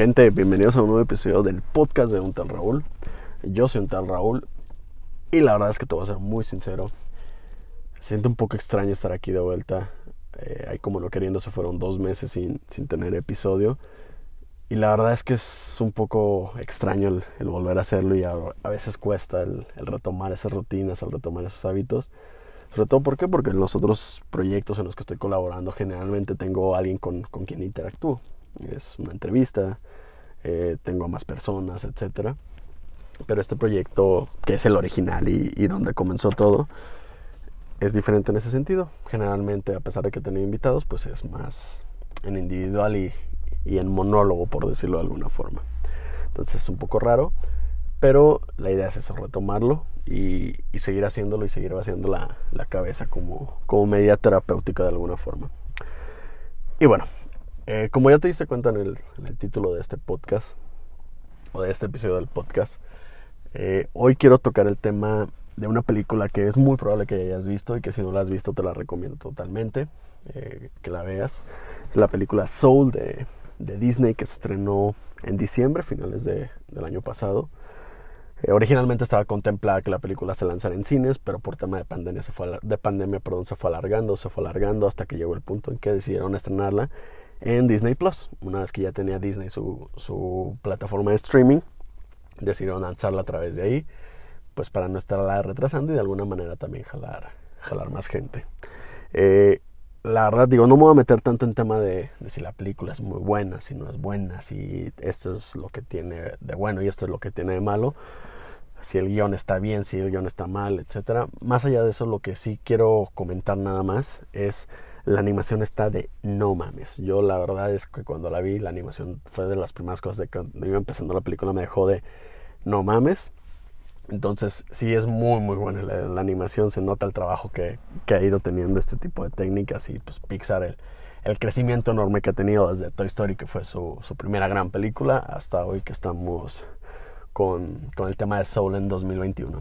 Gente, bienvenidos a un nuevo episodio del podcast de un tal Raúl. Yo soy un tal Raúl y la verdad es que te voy a ser muy sincero. Siento un poco extraño estar aquí de vuelta. Eh, hay como no queriendo, se fueron dos meses sin, sin, tener episodio. Y la verdad es que es un poco extraño el, volver a hacerlo y a, veces cuesta el, retomar esas rutinas, el retomar esos hábitos. Sobre todo, ¿por qué? Porque en los otros proyectos en los que estoy colaborando generalmente tengo alguien con, con quien interactúo. Es una entrevista, eh, tengo a más personas, etc. Pero este proyecto, que es el original y, donde comenzó todo, es diferente en ese sentido. Generalmente, a pesar de que tengo invitados, pues es más en individual y, en monólogo, por decirlo de alguna forma. Entonces es un poco raro, pero la idea es eso, retomarlo y, seguir haciéndolo y seguir vaciando la, la, cabeza como, como terapéutica de alguna forma. Y bueno, eh, como ya te diste cuenta en el, en el, título de este podcast, o de este episodio del podcast, eh, hoy quiero tocar el tema de una película que es muy probable que hayas visto y que si no la has visto te la recomiendo totalmente, eh, que la veas. Es la película Soul de, de Disney que se estrenó en diciembre, finales de, del año pasado. Eh, originalmente estaba contemplada que la película se lanzara en cines, pero por tema de pandemia se fue, de pandemia, perdón, se fue alargando, se fue alargando hasta que llegó el punto en que decidieron estrenarla en Disney Plus. Una vez que ya tenía Disney su, su plataforma de streaming, decidieron lanzarla a través de ahí, pues para no estarla retrasando y de alguna manera también jalar, jalar más gente. Eh, la verdad, digo, no me voy a meter tanto en tema de, de, si la película es muy buena, si no es buena, si esto es lo que tiene de bueno y esto es lo que tiene de malo, si el guion está bien, si el guion está mal, etc. Más allá de eso, lo que sí quiero comentar nada más es la animación está de no mames. Yo la verdad es que cuando la vi, la animación fue de las primeras cosas de cuando iba empezando la película, me dejó de no mames. Entonces sí es muy muy buena la, animación, se nota el trabajo que, que, ha ido teniendo este tipo de técnicas y pues Pixar el, el crecimiento enorme que ha tenido desde Toy Story, que fue su, su primera gran película, hasta hoy que estamos con, con el tema de Soul en 2021.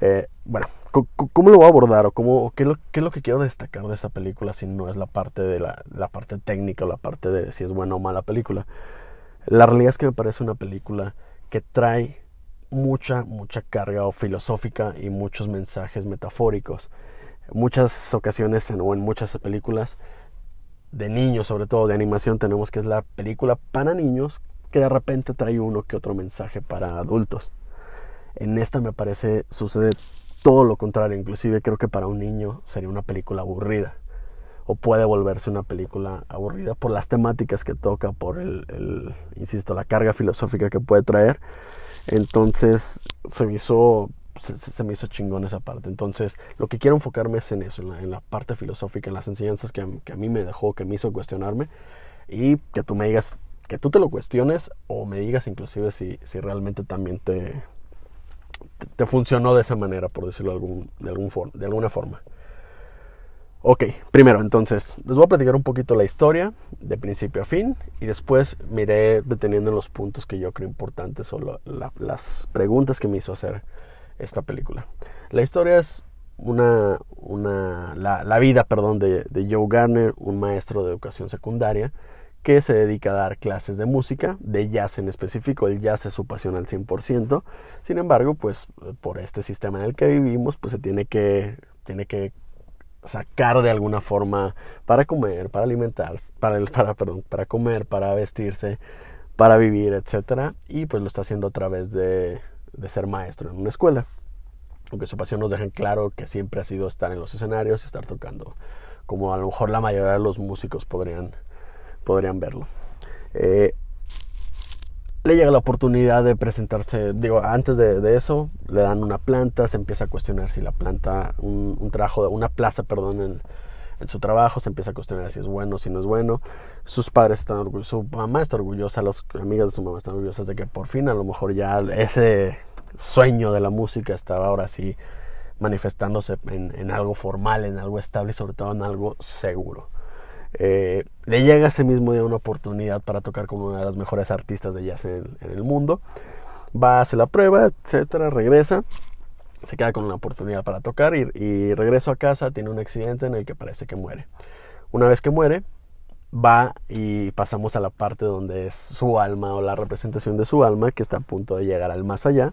Eh, bueno, ¿cómo lo voy a abordar o cómo, qué, es lo, que quiero destacar de esta película si no es la parte, de la, la parte técnica o la parte de si es buena o mala película? La realidad es que me parece una película que trae mucha, mucha carga o filosófica y muchos mensajes metafóricos. Muchas ocasiones en, o en muchas películas de niños, sobre todo de animación, tenemos que es la película para niños que de repente trae uno que otro mensaje para adultos. En esta me parece sucede todo lo contrario, inclusive creo que para un niño sería una película aburrida o puede volverse una película aburrida por las temáticas que toca, por el, insisto, la carga filosófica que puede traer. Entonces se me hizo se, se, me hizo chingón esa parte. Entonces, lo que quiero enfocarme es en eso, en la, en la parte filosófica, en las enseñanzas que, que, a mí me dejó, que me hizo cuestionarme y que tú me digas, que tú te lo cuestiones o me digas inclusive si, si realmente también te, te, funcionó de esa manera, por decirlo de, algún, de, algún de alguna forma. Ok, primero entonces les voy a platicar un poquito la historia de principio a fin y después me iré deteniendo en los puntos que yo creo importantes o la, la, las preguntas que me hizo hacer esta película. La historia es una, una la, vida perdón, de Joe Garner, un maestro de educación secundaria que se dedica a dar clases de música, de jazz en específico, el jazz es su pasión al 100%, sin embargo, pues por este sistema en el que vivimos, pues se tiene que, tiene que sacar de alguna forma para comer, para alimentarse, para, para, perdón, para comer, para vestirse, para vivir, etc. Y pues lo está haciendo a través de, de ser maestro en una escuela. Aunque su pasión nos deja claro que siempre ha sido estar en los escenarios y estar tocando, como a lo mejor la mayoría de los músicos podrían, podrían verlo. Eh, le llega la oportunidad de presentarse, digo, antes de, eso, le dan una planta, se empieza a cuestionar si la planta, un, trabajo, una plaza, perdón, en, en, su trabajo, se empieza a cuestionar si es bueno, si no es bueno. Sus padres están orgullosos, su mamá está orgullosa, las amigas de su mamá están orgullosas de que por fin a lo mejor ya ese sueño de la música estaba ahora sí manifestándose en, en algo formal, en algo estable y sobre todo en algo seguro. Eh, le llega ese mismo día una oportunidad para tocar como una de las mejores artistas de jazz en, el mundo. Va, hace la prueba, etcétera, regresa, se queda con una oportunidad para tocar y, y regreso a casa, tiene un accidente en el que parece que muere. Una vez que muere, va y pasamos a la parte donde es su alma o la representación de su alma que está a punto de llegar al más allá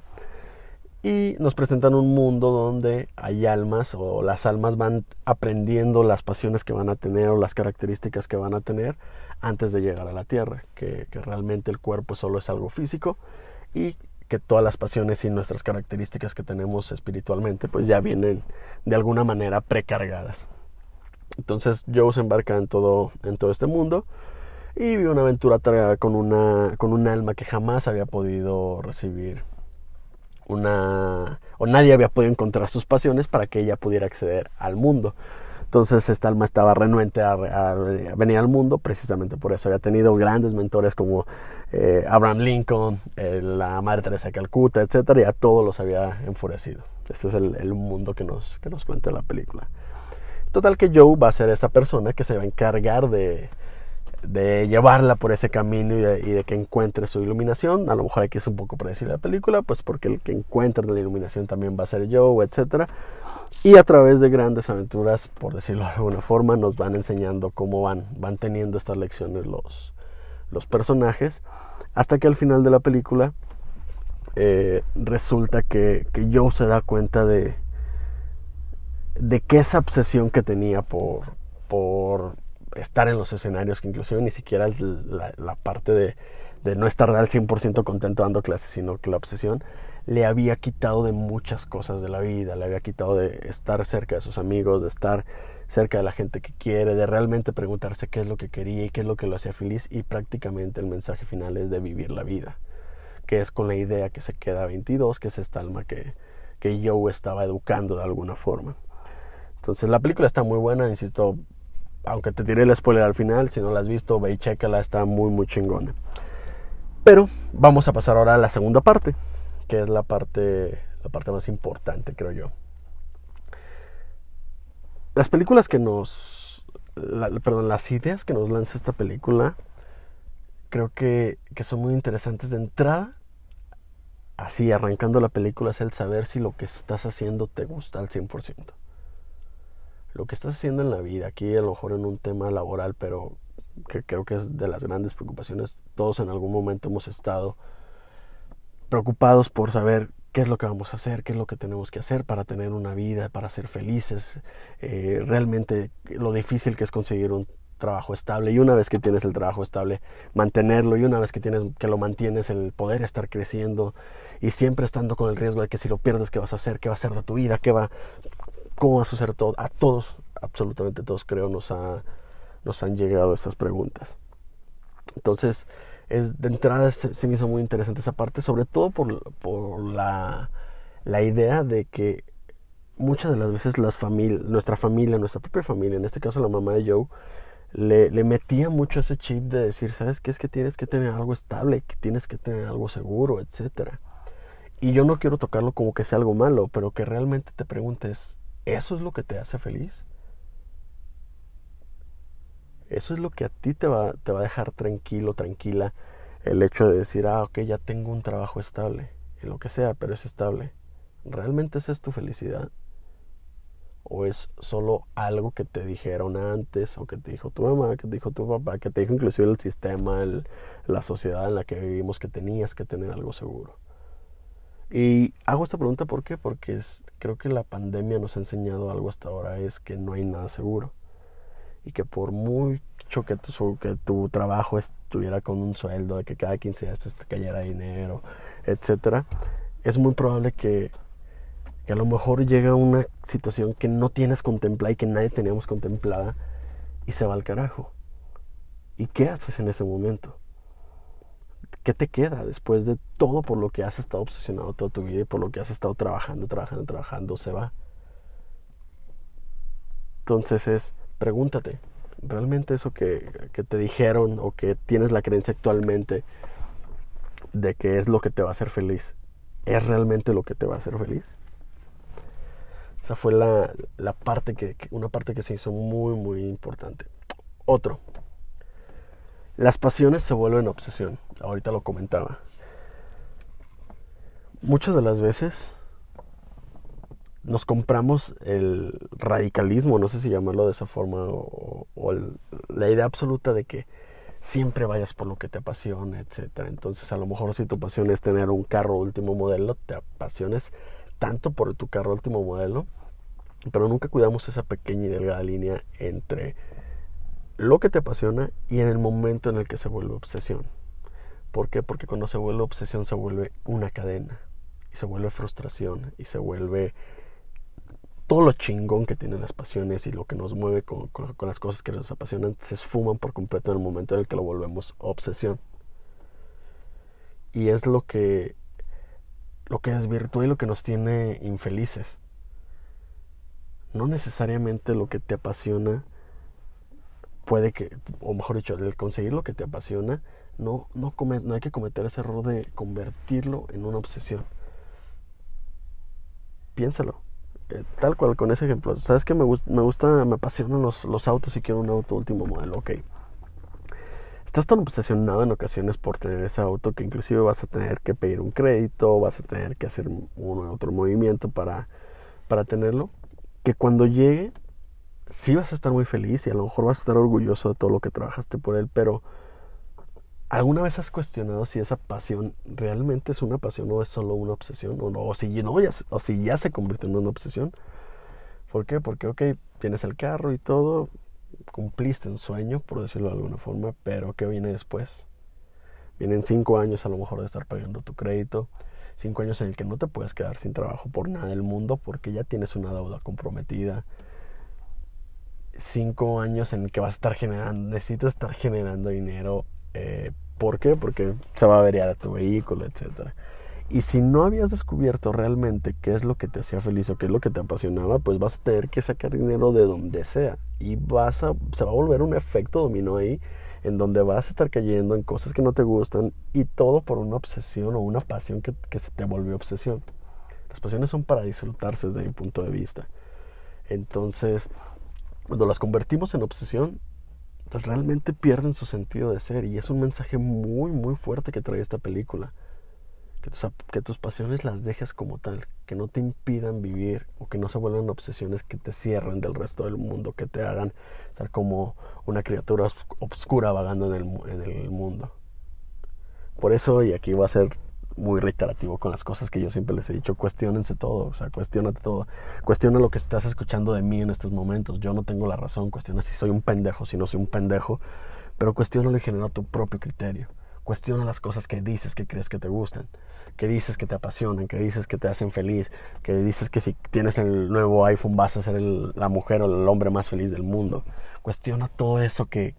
y nos presentan un mundo donde hay almas o las almas van aprendiendo las pasiones que van a tener o las características que van a tener antes de llegar a la tierra, que, realmente el cuerpo solo es algo físico y que todas las pasiones y nuestras características que tenemos espiritualmente pues ya vienen de alguna manera precargadas. Entonces Joe se embarca en todo, en todo este mundo y vive una aventura con una, con un alma que jamás había podido recibir una o nadie había podido encontrar sus pasiones para que ella pudiera acceder al mundo. Entonces esta alma estaba renuente a, venir al mundo precisamente por eso. Había tenido grandes mentores como eh, Abraham Lincoln, eh, la Madre Teresa de Calcuta, etc. Y a todos los había enfurecido. Este es el, el, mundo que nos, que nos plantea la película. Total que Joe va a ser esa persona que se va a encargar de, de llevarla por ese camino y de, que encuentre su iluminación. A lo mejor aquí es un poco predecible la película, pues porque el que encuentre la iluminación también va a ser yo, etc. Y a través de grandes aventuras, por decirlo de alguna forma, nos van enseñando cómo van, van teniendo estas lecciones los, los personajes, hasta que al final de la película eh, resulta que, que Joe se da cuenta de, de que esa obsesión que tenía por, por estar en los escenarios, que inclusive ni siquiera la, parte de, no estar al 100% contento dando clases, sino que la obsesión le había quitado de muchas cosas de la vida, le había quitado de estar cerca de sus amigos, de estar cerca de la gente que quiere, de realmente preguntarse qué es lo que quería y qué es lo que lo hacía feliz y prácticamente el mensaje final es de vivir la vida, que es con la idea que se queda a 22, que es esta alma que, que Joe estaba educando de alguna forma. Entonces la película está muy buena, insisto, aunque te tiré el spoiler al final, si no la has visto, ve y chécala, está muy, muy chingona. Pero vamos a pasar ahora a la segunda parte, que es la parte, la parte más importante, creo yo. Las películas que nos, perdón, las ideas que nos lanza esta película, creo que, que son muy interesantes de entrada. Así, arrancando la película, es el saber si lo que estás haciendo te gusta al 100% lo que estás haciendo en la vida, aquí a lo mejor en un tema laboral, pero que creo que es de las grandes preocupaciones, todos en algún momento hemos estado preocupados por saber qué es lo que vamos a hacer, qué es lo que tenemos que hacer para tener una vida, para ser felices, eh, realmente lo difícil que es conseguir un trabajo estable y una vez que tienes el trabajo estable mantenerlo y una vez que tienes que lo mantienes el poder estar creciendo y siempre estando con el riesgo de que si lo pierdes qué vas a hacer qué va a ser de tu vida qué va cómo va a suceder todo. A todos, absolutamente todos creo, nos, ha, nos han llegado estas preguntas. Entonces, es, de entrada se, me hizo muy interesante esa parte, sobre todo por, por la, la, idea de que muchas de las veces las nuestra familia, nuestra propia familia, en este caso la mamá de Joe, le, le, metía mucho ese chip de decir, ¿sabes qué? Es que tienes que tener algo estable, que tienes que tener algo seguro, etcétera. Y yo no quiero tocarlo como que sea algo malo, pero que realmente te preguntes, ¿Eso es lo que te hace feliz? Eso es lo que a ti te va, te va a dejar tranquilo, tranquila. El hecho de decir, ah, ok, ya tengo un trabajo estable, en lo que sea, pero es estable. ¿Realmente esa es tu felicidad? ¿O es solo algo que te dijeron antes, o que te dijo tu mamá, que te dijo tu papá, que te dijo inclusive el sistema, la sociedad en la que vivimos que tenías que tener algo seguro? Y hago esta pregunta ¿por qué? Porque creo que la pandemia nos ha enseñado algo hasta ahora, es que no hay nada seguro. Y que por mucho que tu, que tu trabajo estuviera con un sueldo, de que cada 15 días te cayera dinero, etcétera, es muy probable que, que a lo mejor llega una situación que no tienes contemplada y que nadie teníamos contemplada y se va al carajo. ¿Y qué haces en ese momento? ¿Qué te queda después de todo por lo que has estado obsesionado toda tu vida y por lo que has estado trabajando, trabajando, trabajando? Se va. Entonces es, pregúntate, ¿realmente eso que, te dijeron o que tienes la creencia actualmente de que es lo que te va a hacer feliz, es realmente lo que te va a hacer feliz? Esa fue la, la parte que, una parte que se hizo muy, muy importante. Otro, las pasiones se vuelven obsesión. Ahorita lo comentaba. Muchas de las veces nos compramos el radicalismo, no sé si llamarlo de esa forma, o, la idea absoluta de que siempre vayas por lo que te apasiona, etc. Entonces, a lo mejor si tu pasión es tener un carro último modelo, te apasiones tanto por tu carro último modelo, pero nunca cuidamos esa pequeña y delgada línea entre lo que te apasiona y en el momento en el que se vuelve obsesión. ¿Por qué? Porque cuando se vuelve obsesión se vuelve una cadena y se vuelve frustración y se vuelve todo lo chingón que tienen las pasiones y lo que nos mueve con, las cosas que nos apasionan se esfuman por completo en el momento en el que lo volvemos obsesión. Y es lo que, lo que desvirtúa y lo que nos tiene infelices. No necesariamente lo que te apasiona puede que, o mejor dicho, el conseguir lo que te apasiona, no, no, no hay que cometer ese error de convertirlo en una obsesión. Piénsalo eh, tal cual, con ese ejemplo. ¿Sabes que me, me gusta, me apasionan los, los autos y quiero un auto último modelo? Ok. Estás tan obsesionado en ocasiones por tener ese auto que inclusive vas a tener que pedir un crédito, vas a tener que hacer uno u otro movimiento para, para tenerlo, que cuando llegue, sí vas a estar muy feliz y a lo mejor vas a estar orgulloso de todo lo que trabajaste por él, pero ¿Alguna vez has cuestionado si esa pasión realmente es una pasión o es solo una obsesión? O, no, o, si, no, ya, o si ya se convirtió en una obsesión. ¿Por qué? Porque, ok, tienes el carro y todo, cumpliste un sueño, por decirlo de alguna forma, pero ¿qué viene después? Vienen cinco años a lo mejor de estar pagando tu crédito, cinco años en el que no te puedes quedar sin trabajo por nada del mundo porque ya tienes una deuda comprometida, cinco años en que vas a estar generando, necesitas estar generando dinero eh, ¿Por qué? Porque se va a averiar tu vehículo, etc. Y si no habías descubierto realmente qué es lo que te hacía feliz o qué es lo que te apasionaba, pues vas a tener que sacar dinero de donde sea. Y vas a, se va a volver un efecto dominó ahí, en donde vas a estar cayendo en cosas que no te gustan y todo por una obsesión o una pasión que, que se te volvió obsesión. Las pasiones son para disfrutarse desde mi punto de vista. Entonces, cuando las convertimos en obsesión, pues realmente pierden su sentido de ser. Y es un mensaje muy, muy fuerte que trae esta película. Que tus, que tus pasiones las dejes como tal, que no te impidan vivir o que no se vuelvan obsesiones que te cierren del resto del mundo, que te hagan estar como una criatura obscura vagando en el, en el mundo. Por eso, y aquí va a ser muy reiterativo con las cosas que yo siempre les he dicho. Cuestiónense todo, o sea, cuestionate todo. Cuestiona lo que estás escuchando de mí en estos momentos. Yo no tengo la razón. Cuestiona si soy un pendejo, si no soy un pendejo. Pero cuestiona y genera tu propio criterio. Cuestiona las cosas que dices que crees que te gustan, que dices que te apasionan, que dices que te hacen feliz, que dices que si tienes el nuevo iPhone vas a ser la mujer o el hombre más feliz del mundo. Cuestiona todo eso que,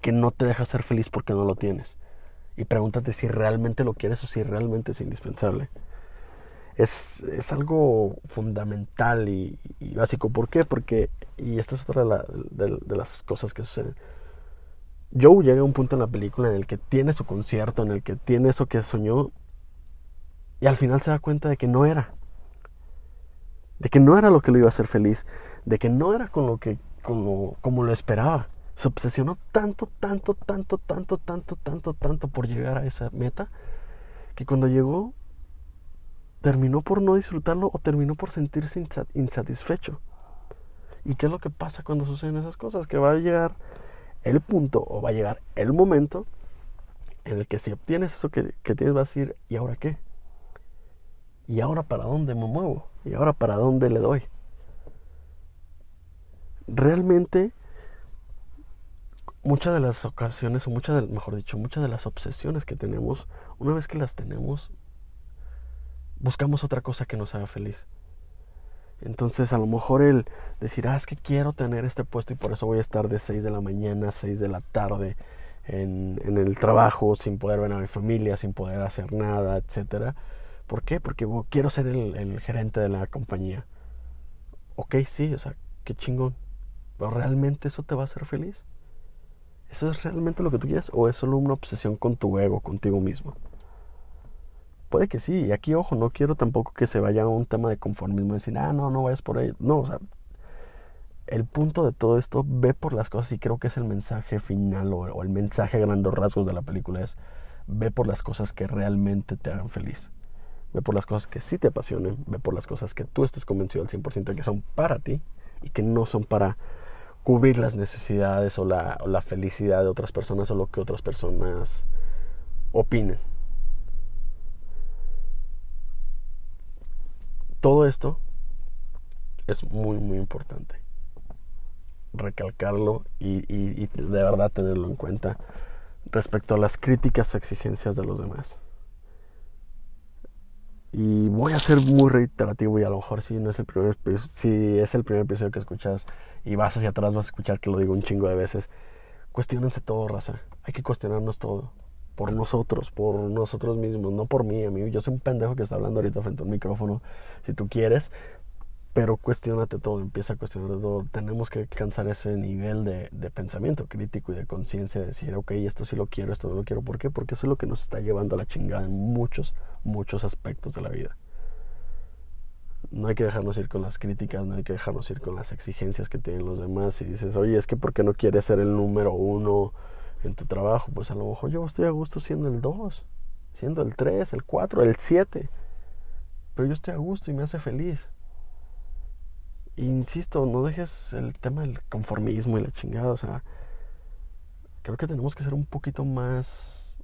que no te deja ser feliz porque no lo tienes y pregúntate si realmente lo quieres o si realmente es indispensable. Es, es algo fundamental y, básico. ¿Por qué? Porque, y esta es otra de, de, las cosas que suceden. Joe llega a un punto en la película en el que tiene su concierto, en el que tiene eso que soñó, y al final se da cuenta de que no era. De que no era lo que lo iba a hacer feliz, de que no era con lo que, como, como lo esperaba se obsesionó tanto, tanto, tanto, tanto, tanto, tanto, tanto por llegar a esa meta, que cuando llegó terminó por no disfrutarlo o terminó por sentirse insatisfecho. ¿Y qué es lo que pasa cuando suceden esas cosas? Que va a llegar el punto o va a llegar el momento en el que si obtienes eso que, que tienes vas a decir, ¿y ahora qué? ¿Y ahora para dónde me muevo? ¿Y ahora para dónde le doy? Realmente muchas de las ocasiones, o muchas, mejor dicho, muchas de las obsesiones que tenemos, una vez que las tenemos, buscamos otra cosa que nos haga feliz. Entonces, a lo mejor el decir, ah, es que quiero tener este puesto y por eso voy a estar de 6 de la mañana a 6 de la tarde en, el trabajo, sin poder ver a mi familia, sin poder hacer nada, etcétera. ¿Por qué? Porque quiero ser el, el gerente de la compañía. Ok, sí, o sea, qué chingón. Pero ¿realmente eso te va a hacer feliz? ¿Eso es realmente lo que tú quieres o es solo una obsesión con tu ego, contigo mismo? Puede que sí, y aquí ojo, no quiero tampoco que se vaya a un tema de conformismo, decir, ah, no, no vayas por ahí. No, o sea, el punto de todo esto, ve por las cosas y creo que es el mensaje final o, el mensaje a grandes rasgos de la película es, ve por las cosas que realmente te hagan feliz. Ve por las cosas que sí te apasionen, ve por las cosas que tú estés convencido al 100% de que son para ti y que no son para cubrir las necesidades o la, o la felicidad de otras personas o lo que otras personas opinen. Todo esto es muy, muy importante. Recalcarlo y, y, de verdad tenerlo en cuenta respecto a las críticas o exigencias de los demás. Y voy a ser muy reiterativo y a lo mejor si no es el primer si es el primer episodio que escuchas y vas hacia atrás vas a escuchar que lo digo un chingo de veces. Cuestionense todo, raza. Hay que cuestionarnos todo. Por nosotros, por nosotros mismos, no por mí. A mí, yo soy un pendejo que está hablando ahorita frente a un micrófono. Si tú quieres, pero cuestionate todo, empieza a cuestionar todo. Tenemos que alcanzar ese nivel de, pensamiento crítico y de conciencia, de decir, ok, esto sí lo quiero, esto no lo quiero. ¿Por qué? Porque eso es lo que nos está llevando a la chingada en muchos, muchos aspectos de la vida. No hay que dejarnos ir con las críticas, no hay que dejarnos ir con las exigencias que tienen los demás. Y dices, oye, es que ¿por qué no quieres ser el número uno en tu trabajo? Pues a lo mejor yo estoy a gusto siendo el dos, siendo el tres, el cuatro, el siete. Pero yo estoy a gusto y me hace feliz insisto, no dejes el tema del conformismo y la chingada, o sea, creo que tenemos que ser un poquito más,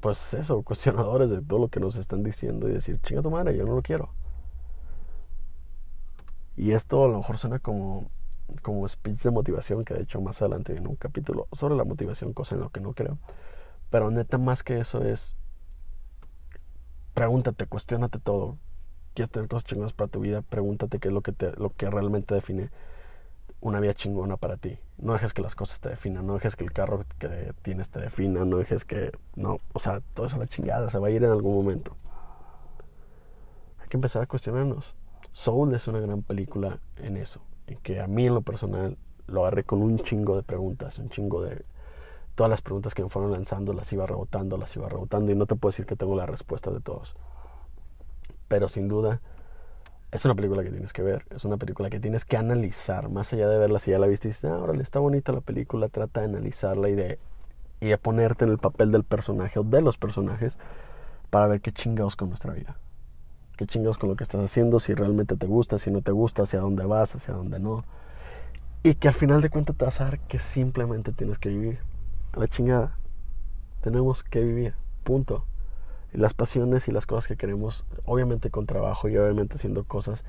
pues eso, cuestionadores de todo lo que nos están diciendo y decir, chinga tu madre, yo no lo quiero. Y esto a lo mejor suena como, como speech de motivación, que de hecho más adelante viene un capítulo sobre la motivación, cosa en lo que no creo. Pero neta, más que eso es, pregúntate, cuestionate todo quieres tener cosas chingonas para tu vida, pregúntate qué es lo que, te, lo que realmente define una vida chingona para ti. No dejes que las cosas te definan, no dejes que el carro que tienes te defina, no dejes que... No, o sea, todo eso la chingada, se va a ir en algún momento. Hay que empezar a cuestionarnos. Soul es una gran película en eso, en que a mí en lo personal lo agarré con un chingo de preguntas, un chingo de... Todas las preguntas que me fueron lanzando las iba rebotando, las iba rebotando y no te puedo decir que tengo la respuesta de todos pero sin duda es una película que tienes que ver, es una película que tienes que analizar, más allá de verla si ya la viste y dices, ah, órale, está bonita la película, trata de analizarla y de, y de ponerte en el papel del personaje o de los personajes para ver qué chingados con nuestra vida, qué chingados con lo que estás haciendo, si realmente te gusta, si no te gusta, hacia dónde vas, hacia dónde no. Y que al final de cuentas te vas a dar que simplemente tienes que vivir. A la chingada. Tenemos que vivir. Punto las pasiones y las cosas que queremos, obviamente con trabajo y obviamente haciendo cosas,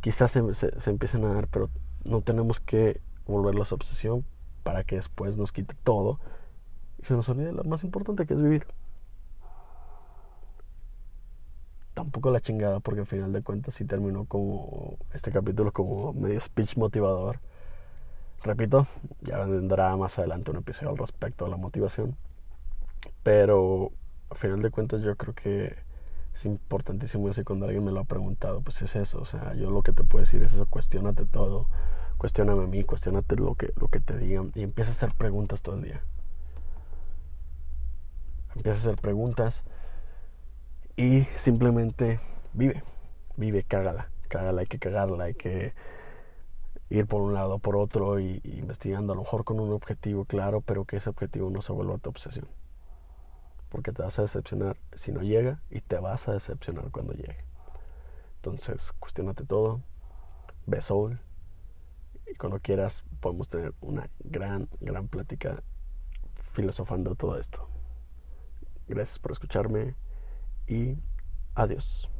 quizás se, se, empiecen a dar, pero no tenemos que volverlos obsesión para que después nos quite todo y se nos olvide lo más importante que es vivir. Tampoco la chingada, porque al final de cuentas sí terminó como este capítulo como medio speech motivador. Repito, ya vendrá más adelante un episodio al respecto de la motivación. Pero a final de cuentas yo creo que es importantísimo eso cuando alguien me lo ha preguntado, pues es eso, o sea, yo lo que te puedo decir es eso, cuestionate todo, cuestioname a mí, cuestionate lo que, lo que te digan y empieza a hacer preguntas todo el día. Empieza a hacer preguntas y simplemente vive, vive, cágala, cágala, hay que cagarla, hay que ir por un lado, por otro y, y investigando, a lo mejor con un objetivo claro, pero que ese objetivo no se vuelva tu obsesión porque te vas a decepcionar si no llega y te vas a decepcionar cuando llegue. Entonces, cuestionate todo, ve Soul y cuando quieras podemos tener una gran, gran plática filosofando todo esto. Gracias por escucharme y adiós.